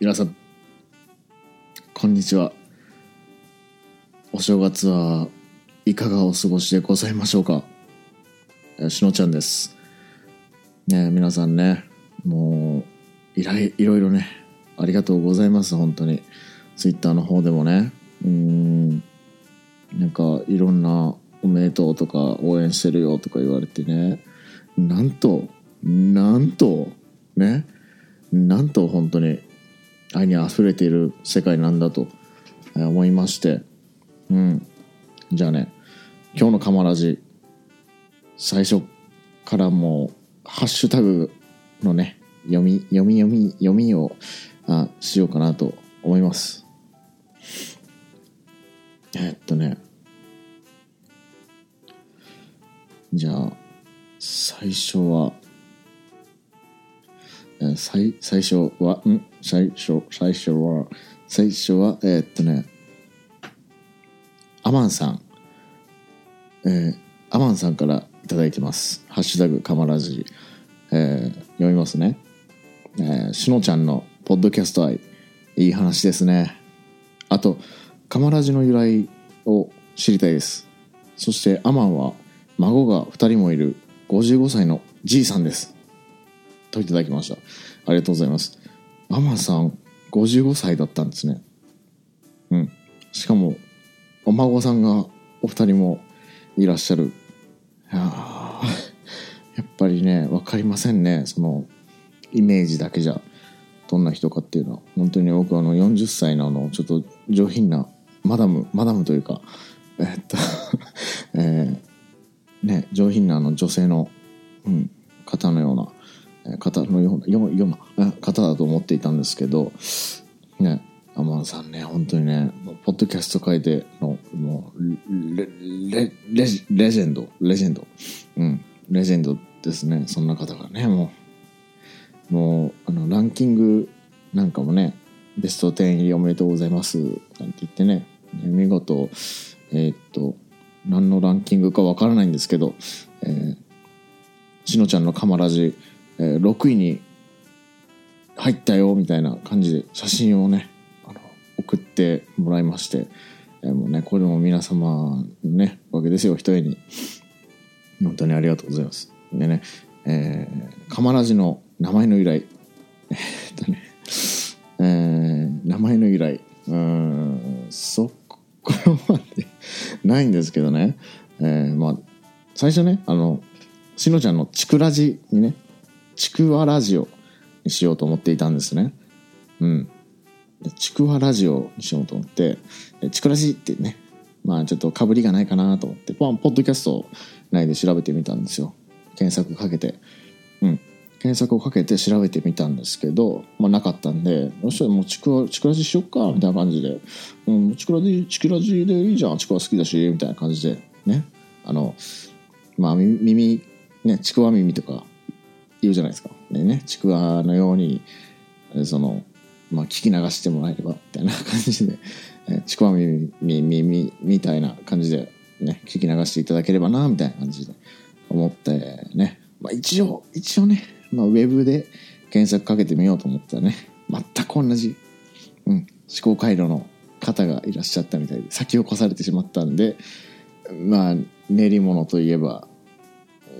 皆さんこんにちは。お正月はいかがお過ごしでございましょうか？えしのちゃんです。ね皆さんねもういらいいろいろねありがとうございます本当に。ツイッターの方でもね。うーん。なんかいろんなおめでとうとか応援してるよとか言われてね。なんとなんとね。なんと本当に。愛に溢れている世界なんだと思いましてうん。じゃあね今日のカマラジ最初からもうハッシュタグのね読み読み読み読みをあしようかなと思います。えっとね。じゃあ最初は最最初はん？最初最初は最初はえーっとねアマンさん。えーアマンさんからいただいてます。ハッシュタグカマラジ。えー読みますね。えーしのちゃんのポッドキャスト愛。いい話ですね。あとカマラジの由来を知りたいです。そしてアマンは孫が2人もいる55歳のじいさんです。といただきました。ありがとうございます。アマさん55歳だったんですね。うん。しかもお孫さんがお二人もいらっしゃる。いややっぱりね分かりませんね。そのイメージだけじゃどんな人かっていうのは。本当に僕あの40歳のあのちょっと上品なマダムマダムというかえっと えーね上品なあの女性の、うん、方のような方のようなよような方だと思っていたんですけどねアマンさんね本当にねポッドキャスト界でのもうレレレジレジェンドレジェンド。うんレジェンドですねそんな方がねもう。もうあのランキングなんかもねベスト10入りおめでとうございますなんて言ってね。ね見事えーっと何のランキングかわからないんですけど、えーしのちゃんのカマラジ、え6位に入ったよみたいな感じで写真をねあの送ってもらいまして、えもうねこれも皆様のねおかげですよ一重に。本当にありがとうございます。でね、えー、カマラジの名前の由来。えっとね、名前の由来。うんそこまで ないんですけどね、えーまあ最初ねあのしのちゃんのちくラジにねちくわラジオにしようと思っていたんですね。うん。ちくわラジオにしようと思ってちくラジってね。まあちょっとかぶりがないかなと思ってポンポッドキャスト内で調べてみたんですよ。検索かけて。うん。検索をかけて調べてみたんですけど、まあ、なかったんでそしたらもうちくわちくらじしよっかみたいな感じで「うん、ちくらじちくらじでいいじゃんちくわ好きだし」みたいな感じでね。あのまあ耳ねちくわ耳とか言うじゃないですか。でねちくわのようにそのまあ聞き流してもらえればみたいな感じでえちくわ耳耳耳みたいな感じでね聞き流していただければなみたいな感じで思ってね、まあ、一応一応ね、まあ、ウェブで検索かけてみようと思ったらね全く同じ、うん、思考回路の方がいらっしゃったみたいで先を越されてしまったんでまあ練り物といえば、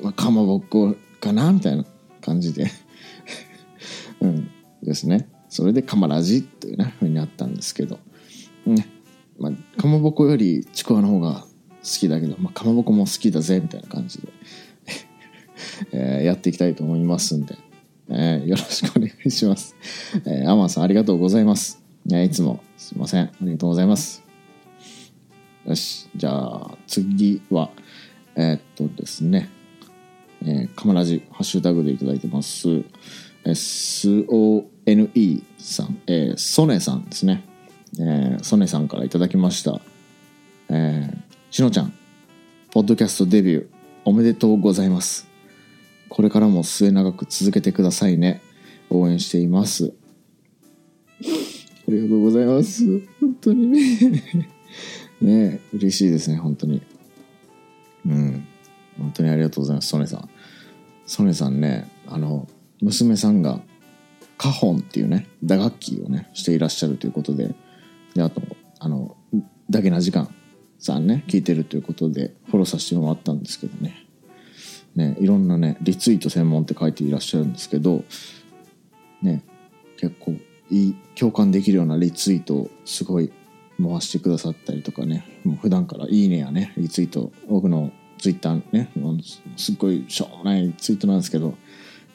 まあ、かまぼっこかなみたいな。感じで。うん。ですね。それでかまらじというねふうになったんですけど。ね。まあかまぼこよりちくわの方が好きだけど、まあ、かまぼこも好きだぜみたいな感じで、えーやっていきたいと思いますんで、えーよろしくお願いします、えーアマンさんありがとうございます、えいつもすいません。ありがとうございます。よし。じゃあ次はえっとですね。えー、カマラジハッシュタグでいただいてます、えー SONE さん、えーソネさんですね、えーソネさんからいただきました。えーしのちゃんポッドキャストデビューおめでとうございます。これからも末永く続けてくださいね。応援しています。ありがとうございます。本当にね。ね嬉しいですね本当に。うん。本当にありがとうございます。ソネさん。ソネさんねあの娘さんがカホンっていうね打楽器をねしていらっしゃるということでであとあのだけな時間さんね聞いてるということでフォローさせてもらったんですけどね。ねいろんなねリツイート専門って書いていらっしゃるんですけどね結構いい共感できるようなリツイートをすごい回してくださったりとかねもう普段から「いいね」やねリツイート僕のツイッターねすっごいしょうもないツイートなんですけど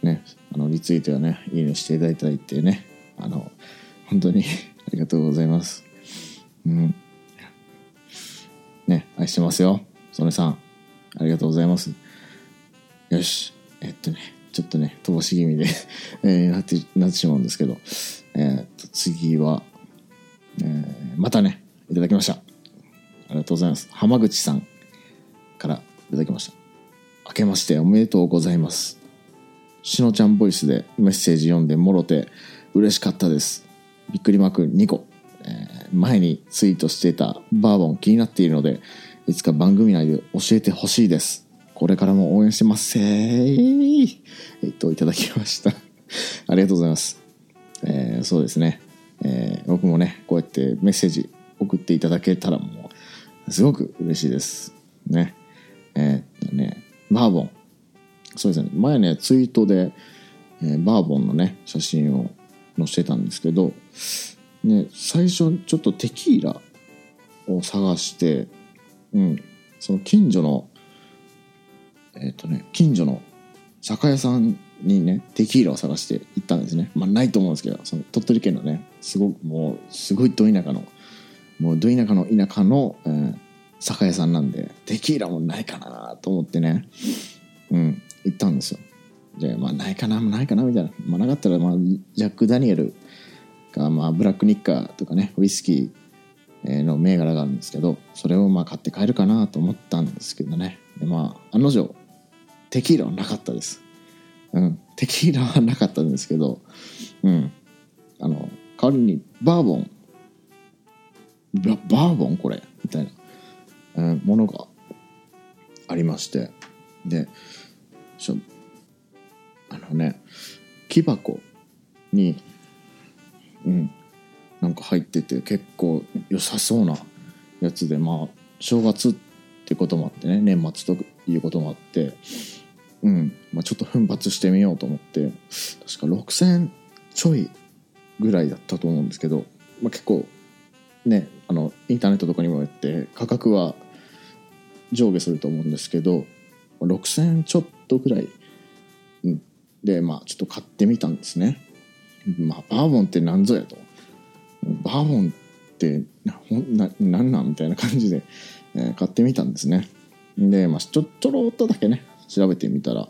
ねあのリツイートやねいいねしていただいてねあの本当に ありがとうございます。うん。ね愛してますよ。曽根さんありがとうございます。よし。えっとねちょっとね飛ばし気味で えー、なってなってしまうんですけどえー、っと次はえー、またね、いただきました。ありがとうございます。浜口さんからいただきました。明けましておめでとうございます。しのちゃんボイスでメッセージ読んでもろて嬉しかったです。びっくりマーク2個。えー、前にツイートしていたバーボン気になっているので、いつか番組内で教えてほしいです。これからも応援してますせー。えっと、いただきました。ありがとうございます。えー、そうですね。えー、僕もねこうやってメッセージ送っていただけたらもうすごく嬉しいですねえー、っとねバーボン。そうですね。前ねツイートで、えー、バーボンのね写真を載せてたんですけど、ね、最初ちょっとテキーラを探してうん。その近所のえっ、とね近所の酒屋さんにねテキーラを探して行ったんですね。まあないと思うんですけどその鳥取県のねすごくもうすごいど田舎のもうど田舎の田舎の、えー、酒屋さんなんでテキーラもないかなと思ってね。うん行ったんですよ。でまあないかなないかなみたいな、まあ、なかったら、まあ、ジャック・ダニエルが、まあ、ブラック・ニッカーとかねウイスキーの銘柄があるんですけどそれをまあ買って帰るかなと思ったんですけどね。でまあ案の定テキーラはなかったです。うん、テキーラはなかったんですけど、うん、あの代わりにバーボン。ババーボンこれみたいな、うん、ものがありまして。であのね木箱にうんなんか入ってて結構良さそうなやつでまあ正月ってこともあってね年末ということもあってうんまあ、ちょっと奮発してみようと思って確か6000ちょいぐらいだったと思うんですけど、まあ、結構ねあのインターネットとかにもやって価格は上下すると思うんですけど6000ちょっとぐらい、うん、でまあちょっと買ってみたんですね。まあバーボンって何ぞやと。バーボンってなななんなんみたいな感じで、えー、買ってみたんですね。でまあちょちょろっとだけね調べてみたら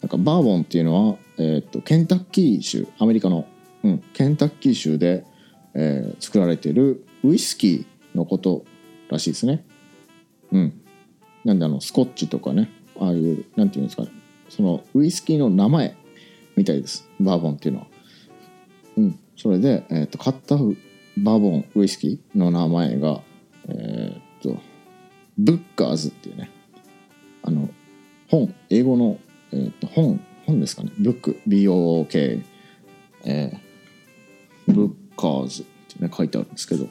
なんかバーボンっていうのは、えーと、ケンタッキー州アメリカの、うん、ケンタッキー州で、えー、作られてるウイスキーのことらしいですね。うん、なんであのスコッチとかねああいうなんていうんですかねそのウイスキーの名前みたいです。バーボンっていうのは。うん、それで、えーと、買ったバーボンウイスキーの名前がえっ、とブッカーズっていうねあの本英語の、えー、と本本ですかね。ブック。BOOK えー、ブッカーズってね書いてあるんですけど。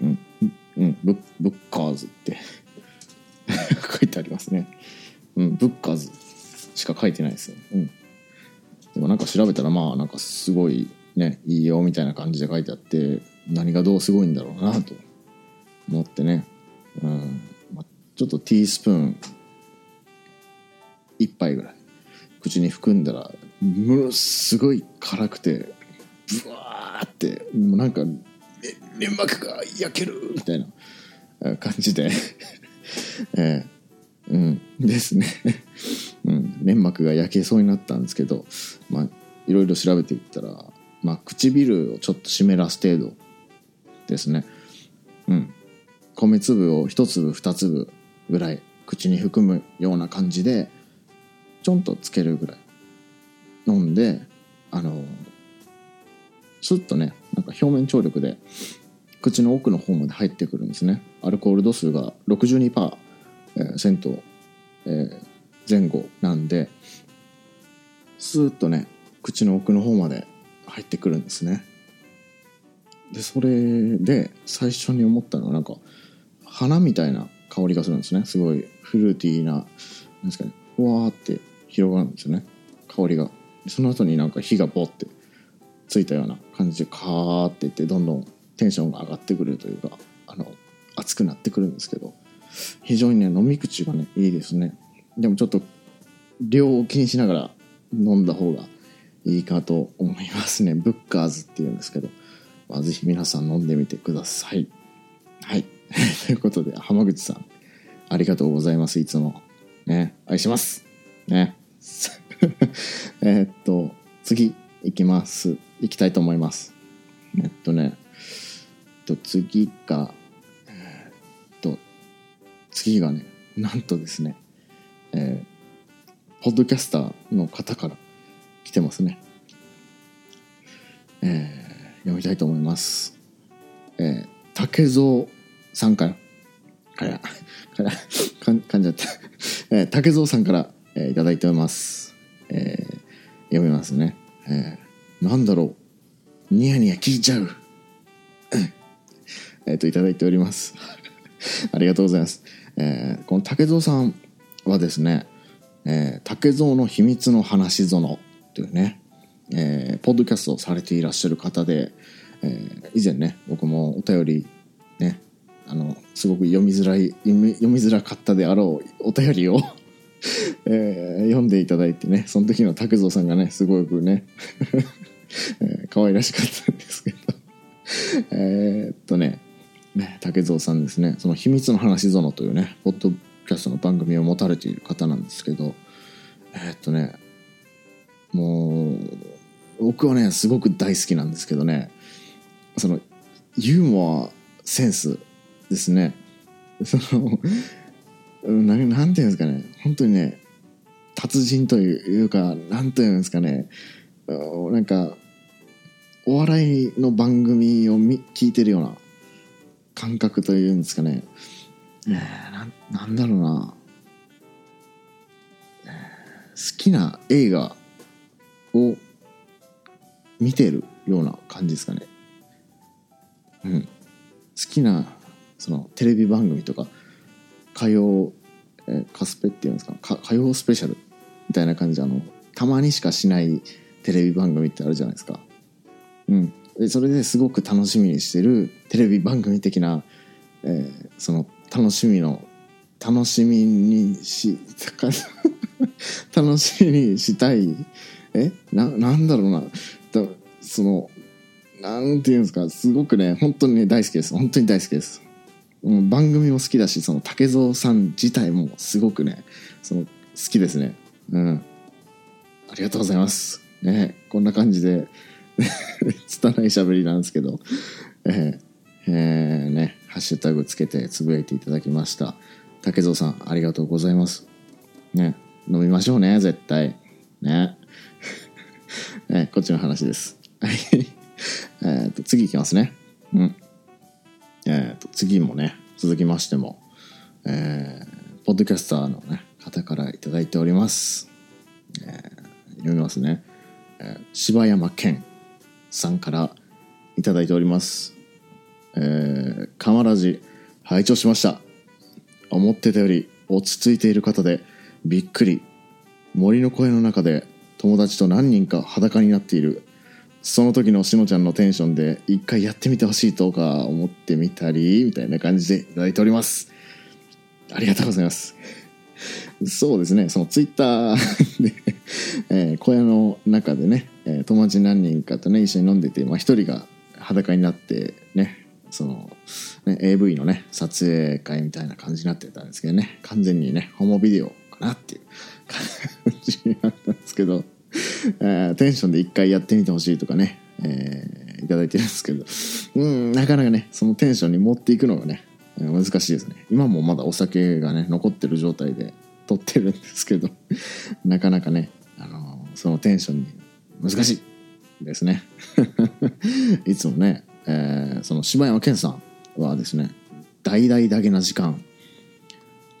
うん。うん。ブッブッカーズって。書いてありますね。うんブッカーズしか書いてないですよ、うん、でもなんか調べたらまあなんかすごいねいいよみたいな感じで書いてあって何がどうすごいんだろうなと思ってね、うん。まあ、ちょっとティースプーン1杯ぐらい口に含んだらものすごい辛くてブワーってもうなんか粘膜が焼けるみたいな感じでえー、うん。ですね。うん、粘膜が焼けそうになったんですけどまあいろいろ調べていったら、まあ、唇をちょっと湿らす程度ですね。うん。米粒を1粒2粒ぐらい口に含むような感じでちょんとつけるぐらい。飲んであのスッとねなんか表面張力で口の奥の方まで入ってくるんですね。アルコール度数が62%、えー、えー、前後なんでスーッとね口の奥の方まで入ってくるんですね。でそれで最初に思ったのはなんか花みたいな香りがするんですね。すごいフルーティーななんですかねふわーって広がるんですよね。香りが。その後になんか火がボってついたような感じでカーっていってどんどんテンションが上がってくるというかあの熱くなってくるんですけど非常にね飲み口がねいいですね。でもちょっと量を気にしながら飲んだ方がいいかと思いますね。ブッカーズっていうんですけど、まあ、ぜひ皆さん飲んでみてください。はい。ということで浜口さんありがとうございます。いつもね愛します。ね。えっと次いきます。いきたいと思います。えっとねと次がえー、と次がねなんとですねえー、ポッドキャスターの方から来てますねえー、読みたいと思いますえー、竹蔵さんからからからかん噛んじゃった、えー、竹蔵さんから、えー、いただいておりますえー、読みますね。えー、なんだろう。ニヤニヤ聞いちゃう。えっと、いただいております。ありがとうございます。えー、この竹蔵さんはですね、えー、竹蔵の秘密の話園というね、えー、ポッドキャストをされていらっしゃる方で、え、以前ね、僕もお便り、ね、あの、すごく読みづらい、読みづらかったであろうお便りを え、読んでいただいてねその時の竹蔵さんがねすごくね、えー、可愛らしかったんですけどえっとねね竹蔵さんですね。その「秘密の話園」というねポッドキャストの番組を持たれている方なんですけどえー、っとねもう僕はねすごく大好きなんですけどねそのユーモアセンスですね。その ななんていうんですかね本当にね達人というかなんていうんですかねなんかお笑いの番組を聞いてるような感覚というんですかね。ねななんだろうな。好きな映画を見てるような感じですかね。うん。好きなそのテレビ番組とか歌謡、えカスペっていうんですか？歌謡スペシャルみたいな感じであのたまにしかしないテレビ番組ってあるじゃないですか。うん、でそれですごく楽しみにしてるテレビ番組的な、えー、その楽しみの楽しみにし 楽しみにしたいえななんだろうな。そのなんていうんですか。すごくね本当に大好きです。本当に大好きです、番組も好きだしその竹蔵さん自体もすごくねその好きですね。うん。ありがとうございます。ねこんな感じで 拙いしゃべりなんですけど。えー、えー、ねハッシュタグつけてつぶやいていただきました。竹蔵さんありがとうございます。ね飲みましょうね絶対。ね。ね こっちの話です。はい。えっと次いきますね。うん。えー、と次もね続きましても、えー、ポッドキャスターの、ね、方から頂いております、えー、読みますね、えー、柴山健。さんから頂いております。えー、カマラジ拝聴しました。思ってたより落ち着いている方でびっくり。森の声の中で友達と何人か裸になっている。その時のしのちゃんのテンションで一回やってみてほしいとか思ってみたりみたいな感じでいただいております。ありがとうございます。そうですねそのツイッター でえー、小屋の中でね、えー、友達何人かとね一緒に飲んでて、まあ、一人が裸になってねそのね AV のね撮影会みたいな感じになってたんですけどね完全にねホモビデオかなっていう 感じになったんですけどえー、テンションで一回やってみてほしいとかね、えー、いただいてるんですけど、うん、なかなかね、そのテンションに持っていくのがね、難しいですね。今もまだお酒がね、残ってる状態で撮ってるんですけど、なかなかね、あのー、そのテンションに難しいですね。いつもね、えー、その柴山健さんはですね、大々だけな時間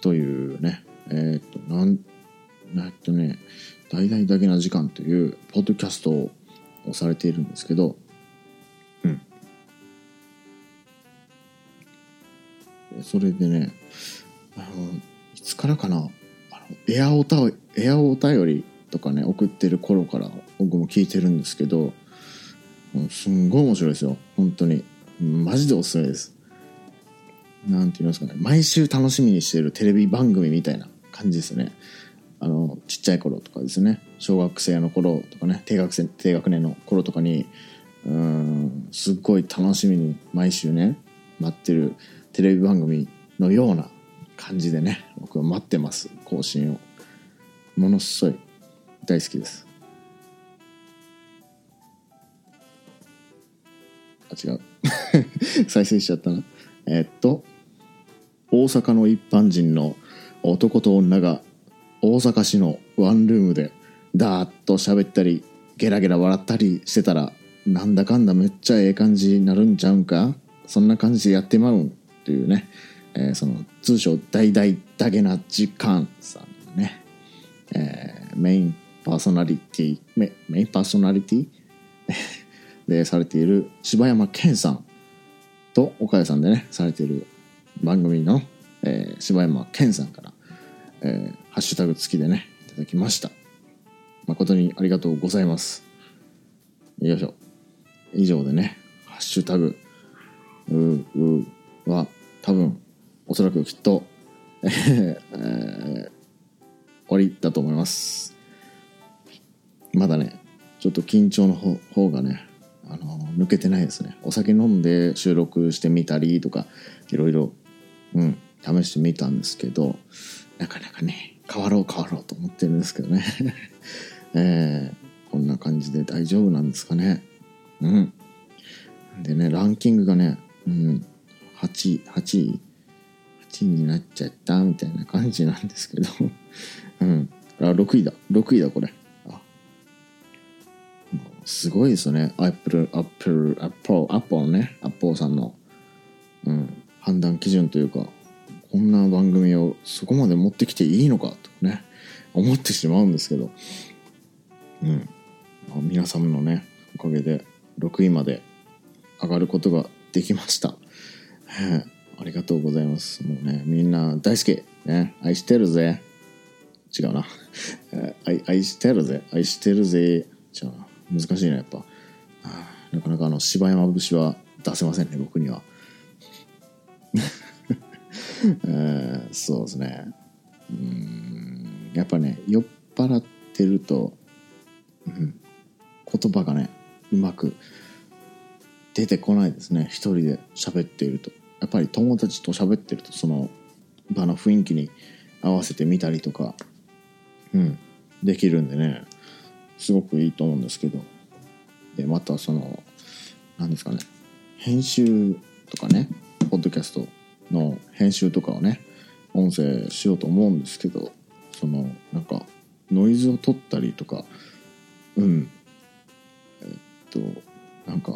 というね、えー、っと、なん、えっとね、大々だけな時間というポッドキャストをされているんですけど、うん。それでね、あの、いつからかな、エアおたエアお便りとかね、送ってる頃から僕も聞いてるんですけど、すんごい面白いですよ。本当に。マジでおすすめです。なんて言いますかね。毎週楽しみにしてるテレビ番組みたいな感じですね。あの、ちっちゃい頃とかですね。小学生の頃とかね、低学生、低学年の頃とかに、うん、すっごい楽しみに毎週ね、待ってるテレビ番組のような感じでね、僕は待ってます。更新を。ものすごい大好きです。あ、違う。再生しちゃったな。えーっと、大阪の一般人の男と女が大阪市のワンルームでダーッと喋ったりゲラゲラ笑ったりしてたらなんだかんだめっちゃええ感じになるんちゃうんか？そんな感じでやってまうんというね、えーその通称大々だけな時間さんのね、えーメインパーソナリティメメインパーソナリティ？でされている柴山健さんと岡谷さんでねされている番組の、えー柴山健さんから、えーハッシュタグ付きでねいただきました。誠にありがとうございます。よいしょ。以上でねハッシュタグううは多分おそらくきっと、えーえー終わりだと思います。まだねちょっと緊張の方方がねあの抜けてないですね。お酒飲んで収録してみたりとかいろいろうん試してみたんですけどなかなかね変わろう変わろうと思ってるんですけどね。えーこんな感じで大丈夫なんですかね。うん。でねランキングがね、うん、8位8位8位になっちゃったみたいな感じなんですけど。うん。あ6位だ。6位だこれ。あ。すごいですよね。アップル、アップル、アップル、アップルね、アップルさんの、うん、判断基準というか、こんな番組をそこまで持ってきていいのかとね、思ってしまうんですけど、うん。皆様のね、おかげで6位まで上がることができました。ありがとうございます。もうね、みんな大好き。ね、愛してるぜ。違うな。愛愛してるぜ。愛してるぜ。じゃあ、難しいな、やっぱ。なかなかあの、柴山節は出せませんね、僕には。えーそうですね。うん、やっぱね、酔っ払ってると、うん、言葉がね、うまく出てこないですね。一人で喋っていると。やっぱり友達と喋ってると、その場の雰囲気に合わせてみたりとか、うん、できるんでね、すごくいいと思うんですけど。で、またその、なんですかね、編集とかね、ポッドキャストの編集とかをね、音声しようと思うんですけど、その、なんか、ノイズを取ったりとか、うん、えっと、なんか、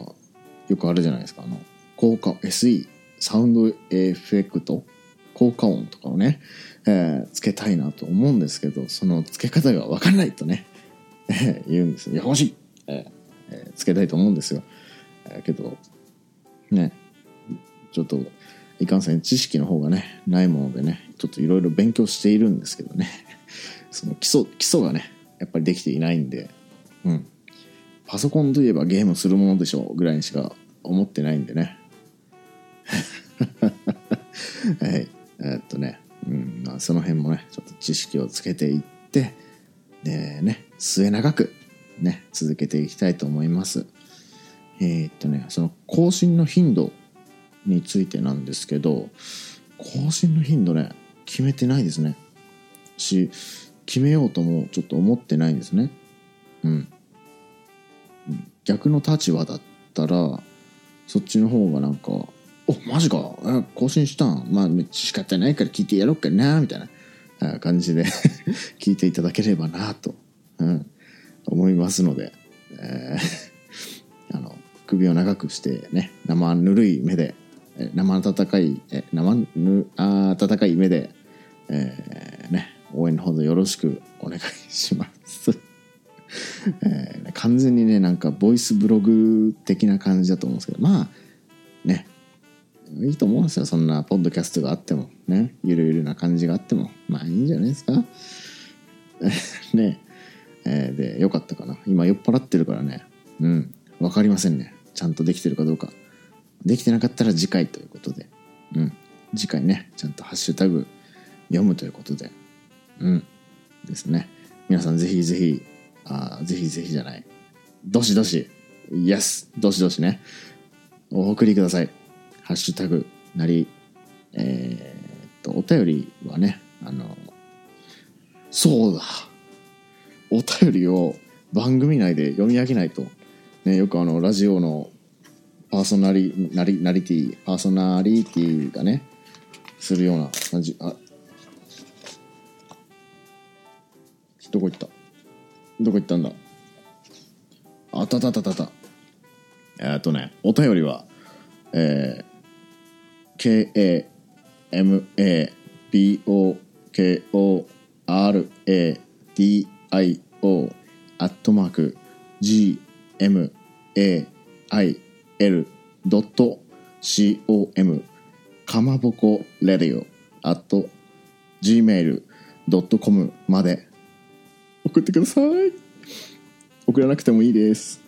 よくあるじゃないですか、あの、効果、SE、サウンドエフェクト、効果音とかをね、えーつけたいなと思うんですけど、その付け方が分かんないとね、えー言うんですよ。いや、欲しい、ええーつけたいと思うんですよ。えーけど、ね、ちょっと、いかんせん知識の方がね、ないものでね、ちょっといろいろ勉強しているんですけどね、その基礎、基礎がね、やっぱりできていないんで、うん。パソコンといえばゲームするものでしょうぐらいにしか思ってないんでね。はい。えーっとね、うん、まあ、その辺もね、ちょっと知識をつけていって、でね、末永くね、続けていきたいと思います。えーっとね、その更新の頻度についてなんですけど、更新の頻度ね、決めてないですね。し、決めようともちょっと思ってないんですね。うん。逆の立場だったらそっちの方がなんか「おマジか。更新したん？まあ仕方ないから聞いてやろうかな」みたいな。感じで 聞いていただければなと、うん、思いますので、えー あの首を長くしてね生ぬるい目で生温かい生ぬあ温かい目で、えーね、応援のほどよろしくお願いします。えー完全にねなんかボイスブログ的な感じだと思うんですけど。まあねいいと思うんですよ。そんなポッドキャストがあっても。ね。ゆるゆるな感じがあっても。まあいいんじゃないですか。ね。えーでよかったかな。今酔っ払ってるからね。うん。分かりませんね。ちゃんとできてるかどうか。できてなかったら次回ということで。うん。次回ね。ちゃんとハッシュタグ読むということで。うん。ですね。皆さんぜひぜひあぜひぜひじゃない。どしどし。イエスどしどしね。お送りください。ハッシュタグなりえーっとお便りはねあのそうだ。お便りを番組内で読み上げないと、ね、よくあのラジオのパーソナリナリナリティパーソナリティがねするような感じあどこ行った？どこ行ったんだ？あったたたた。えっとねお便りはえー、KAMABOKORADIO アットマーク gmail.com かまぼこレディオ at gmail.com まで送ってください。送らなくてもいいです。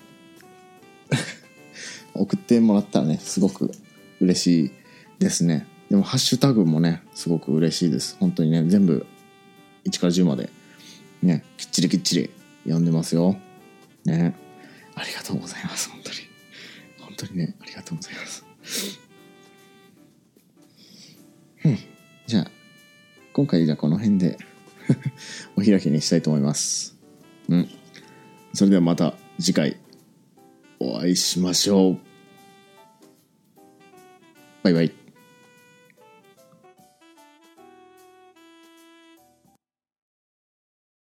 送ってもらったらねすごく嬉しいですね。でもハッシュタグもねすごく嬉しいです。本当にね全部1から10までねきっちりきっちり読んでますよ。ね。ありがとうございます。本当に。本当にねありがとうございます。うん。じゃあ今回じゃあこの辺で お開きにしたいと思います。うん。それではまた次回お会いしましょう。バイバイ。